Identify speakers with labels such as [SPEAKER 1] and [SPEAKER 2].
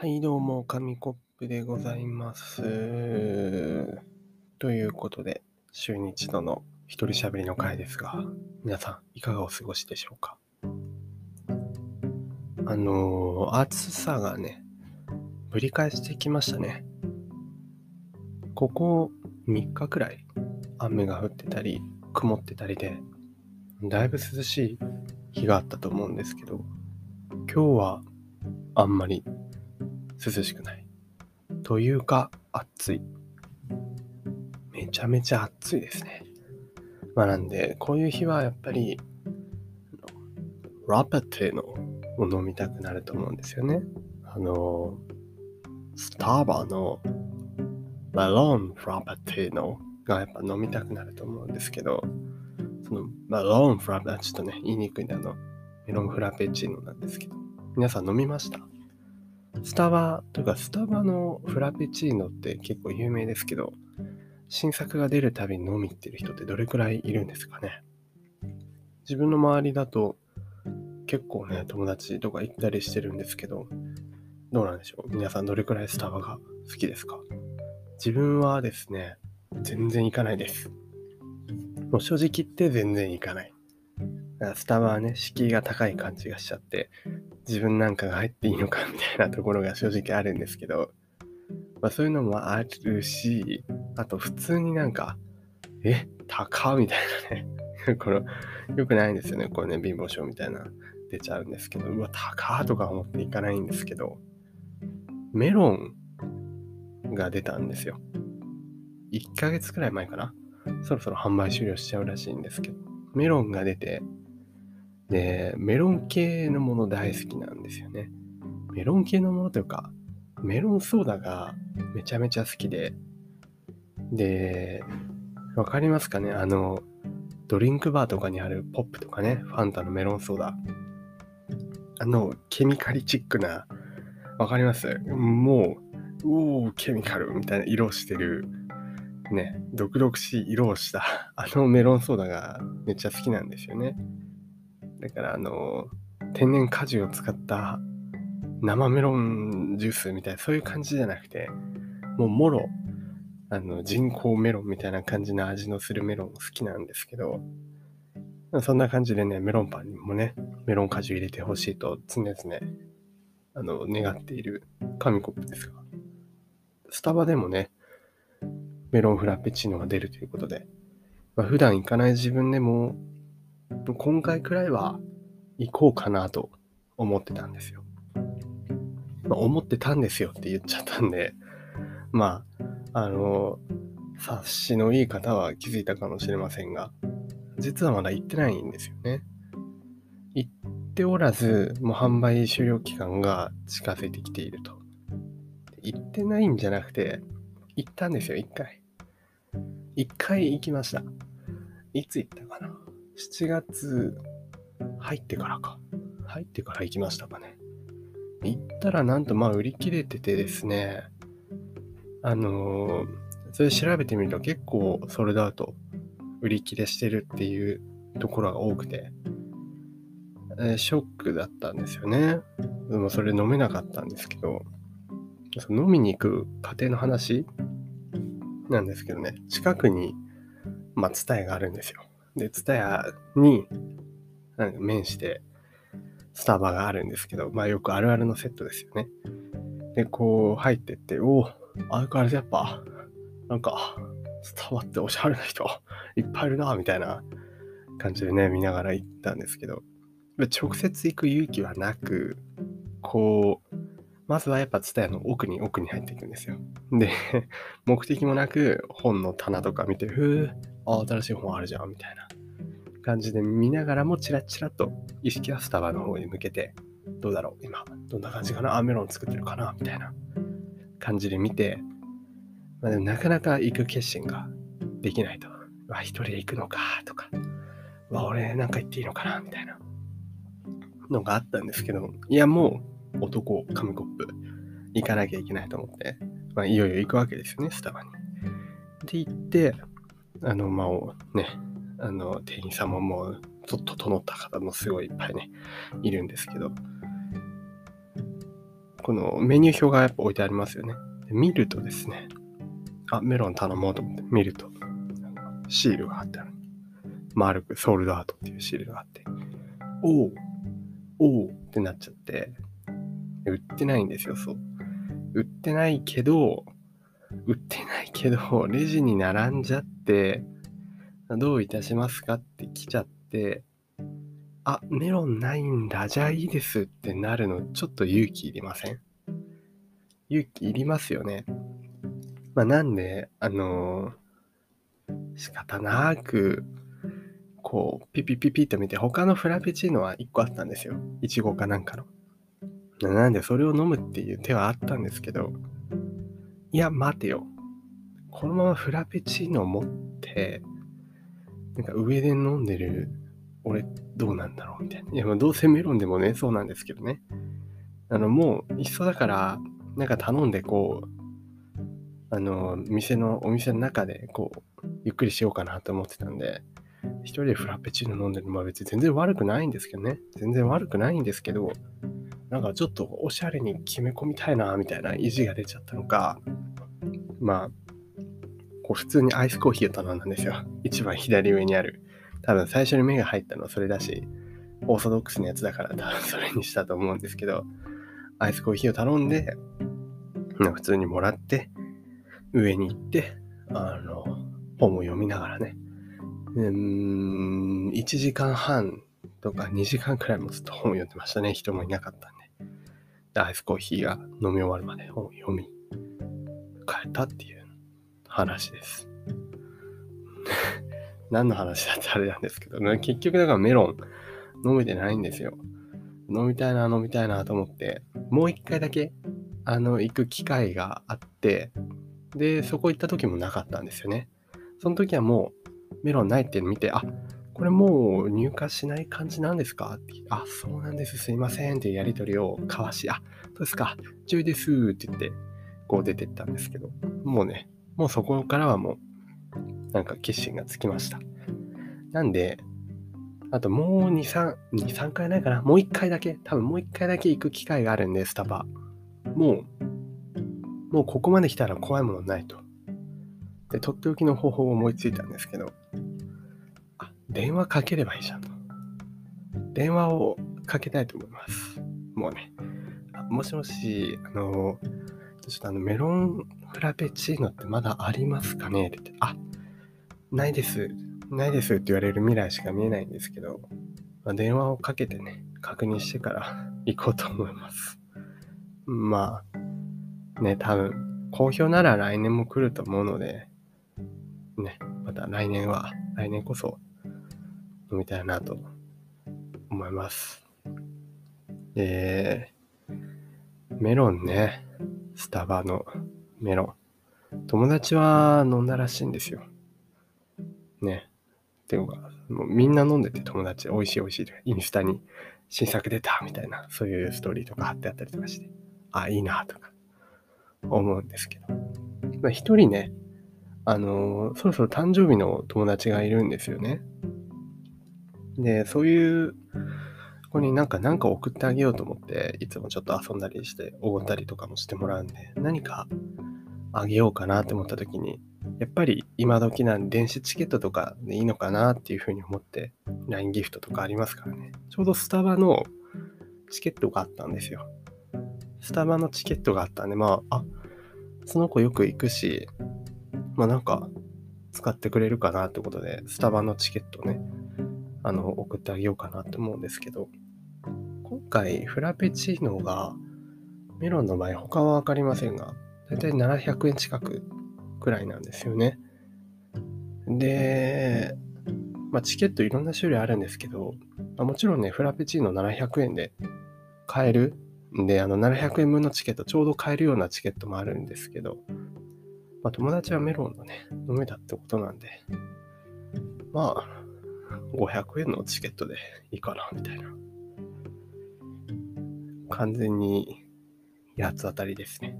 [SPEAKER 1] はい、どうも、紙コップでございます。ということで、週に一度の一人喋りの回ですが、皆さん、いかがお過ごしでしょうか？あのー暑さがね、ぶり返してきましたね。ここ3日くらい、雨が降ってたり、曇ってたりで、だいぶ涼しい日があったと思うんですけど、今日はあんまり涼しくない。というか、暑い。めちゃめちゃ暑いですね。まあなんで、こういう日はやっぱり、ラペテのを飲みたくなると思うんですよね。あの、スターバーのメロンフラペテのがやっぱ飲みたくなると思うんですけど、そのメロンフラペちょっとね、言いにくいんで、あの、メロンフラペチーノなんですけど、皆さん飲みました？スタバ。というかスタバのフラペチーノって結構有名ですけど新作が出るたびに飲み行ってる人ってどれくらいいるんですかね？自分の周りだと結構ね友達とか行ったりしてるんですけどどうなんでしょう？皆さんどれくらいスタバが好きですか？自分はですね全然行かないです。もう正直言って全然行かない。スタバはね敷居が高い感じがしちゃって自分なんかが入っていいのかみたいなところが正直あるんですけど、まあ、そういうのもあるし、あと普通になんか、え、高みたいなね。これ、よくないんですよね。これね、貧乏症みたいな出ちゃうんですけど、うわ、高とか思っていかないんですけど、メロンが出たんですよ。1ヶ月くらい前かな？そろそろ販売終了しちゃうらしいんですけど、メロンが出て、で、メロン系のもの大好きなんですよね。メロン系のものというか、メロンソーダがめちゃめちゃ好きで、で、わかりますかね？あの、ドリンクバーとかにあるポップとかね、ファンタのメロンソーダ。あの、ケミカリチックな、わかります？もう、おー、ケミカルみたいな色してる、ね、毒々しい色をした、あのメロンソーダがめっちゃ好きなんですよね。だからあの天然果汁を使った生メロンジュースみたいなそういう感じじゃなくてもうもろあの人工メロンみたいな感じの味のするメロン好きなんですけどそんな感じでねメロンパンにもねメロン果汁入れてほしいと常々あの願っている紙コップですがスタバでもねメロンフラペチーノが出るということで、まあ、普段行かない自分でも今回くらいは行こうかなと思ってたんですよ。まあ、思ってたんですよって言っちゃったんで、まあ、あの、察しのいい方は気づいたかもしれませんが、実はまだ行ってないんですよね。行っておらず、もう販売終了期間が近づいてきていると。行ってないんじゃなくて、行ったんですよ、一回。一回行きました。いつ行ったかな7月入ってからか。入ってから行きましたかね。行ったらなんとまあ売り切れててですね、あのーそれ調べてみると結構ソールドアウト売り切れしてるっていうところが多くて、えショックだったんですよね。でもそれ飲めなかったんですけど、その飲みに行く家庭の話なんですけどね、近くに、まあ、ツタヤがあるんですよ。で、ツタヤになんか面してスタバがあるんですけど、まあよくあるあるのセットですよね。で、こう入ってって、おお、相変わらずやっぱ、なんか、スタバっておしゃれな人いっぱいいるな、みたいな感じでね、見ながら行ったんですけど、直接行く勇気はなく、こう、まずはやっぱツタヤの奥に奥に入っていくんですよ。で、目的もなく本の棚とか見て、ふー、あ、新しい本あるじゃん、みたいな感じで見ながらもチラチラと意識はスタバの方に向けて、どうだろう今、どんな感じかなあ、メロン作ってるかなみたいな感じで見て、まあ、でもなかなか行く決心ができないと。わ、一人で行くのかとか、わ、俺なんか行っていいのかなみたいなのがあったんですけど、いや、もう男、紙コップ、行かなきゃいけないと思って、まあ、いよいよ行くわけですよね、スタバに。で、行って、あの、まあ、ね、あの、店員さんももう、ちょっと整った方もすごいいっぱいね、いるんですけど、このメニュー表がやっぱ置いてありますよね。で見るとですね、あ、メロン頼もうと思って見ると、シールが貼ってある。丸くソールドアートっていうシールがあって、おおおおってなっちゃって、売ってないんですよ、そう。売ってないけど、売ってないけど、レジに並んじゃって、どういたしますかって来ちゃって、あ、メロンないんだ、じゃあいいですってなるの、ちょっと勇気いりません？勇気いりますよね。まあ、なんで、あのー、仕方なく、こう、ピピピピと見て、他のフラペチーノは1個あったんですよ。いちごかなんかの。なんで、それを飲むっていう手はあったんですけど、いや、待てよ。このままフラペチーノ持って、なんか上で飲んでる俺どうなんだろうみたいな。いや、まあどうせメロンでもね、そうなんですけどね。あの、もう、いっそだから、なんか頼んで、こう、あの、店の、お店の中で、こう、ゆっくりしようかなと思ってたんで、一人でフラペチーノ飲んでるのは別に全然悪くないんですけどね。全然悪くないんですけど、なんかちょっとおしゃれに決め込みたいな、みたいな意地が出ちゃったのか、まあ、こう普通にアイスコーヒーを頼んだんですよ。一番左上にある。多分最初に目が入ったのはそれだし、オーソドックスなやつだから多分 それにしたと思うんですけど、アイスコーヒーを頼んで、普通にもらって、上に行って、あの、本を読みながらね、うん、1時間半とか2時間くらいもずっと本を読んでましたね。人もいなかったんで。アイスコーヒーが飲み終わるまで本を読み、帰ったっていう話です。何の話だってあれなんですけどね、結局だからメロン飲めてないんですよ。飲みたいな、飲みたいなと思って、もう一回だけ、あの、行く機会があって、で、そこ行った時もなかったんですよね。その時はもう、メロンないって見て、あ、これもう入荷しない感じなんですか？ってあ、そうなんです、すいませんっていうやりとりを交わし、あ、そうですか、注意ですって言って、こう出てったんですけど、もうね、もうそこからはもう、なんか決心がつきました。なんで、あともう2、3、2、3回ないかな？もう1回だけ、多分もう1回だけ行く機会があるんで、スタバ。もう、もうここまで来たら怖いものないと。で、とっておきの方法を思いついたんですけど、電話かければいいじゃんと。電話をかけたいと思います。もうね。もしもし、あの、ちょっとあの、メロンフラペチーノってまだありますかね？って言って、あ、ないです。ないですって言われる未来しか見えないんですけど、まあ、電話をかけてね、確認してから行こうと思います。まあ、ね、多分、好評なら来年も来ると思うので、ね、また来年は、来年こそ飲みたいなと思います。え、メロンね、スタバのメロン。友達は飲んだらしいんですよ。ね。っていうか、もうみんな飲んでて友達、美味しい美味しいで、インスタに新作出たみたいな、そういうストーリーとか貼ってあったりとかして、あ、いいなとか思うんですけど。まあ一人ね、あのー、そろそろ誕生日の友達がいるんですよね。で、そういう子になんか何か送ってあげようと思って、いつもちょっと遊んだりして、おごったりとかもしてもらうんで、何かあげようかなって思った時に、やっぱり今時なんで電子チケットとかでいいのかなっていうふうに思って LINE ギフトとかありますからね。ちょうどスタバのチケットがあったんですよ。スタバのチケットがあったんで、まあ、あ、その子よく行くし、まあなんか使ってくれるかなってことで、スタバのチケットね、あの、送ってあげようかなと思うんですけど、今回フラペチーノがメロンの場合他はわかりませんが、だいたい700円近くくらいなんですよね。で、まあ、チケットいろんな種類あるんですけど、まあ、もちろんね、フラペチーノ700円で買えるんで、あの700円分のチケット、ちょうど買えるようなチケットもあるんですけど、まあ、友達はメロンのね、飲めたってことなんで、まあ、500円のチケットでいいかな、みたいな。完全に八つ当たりですね。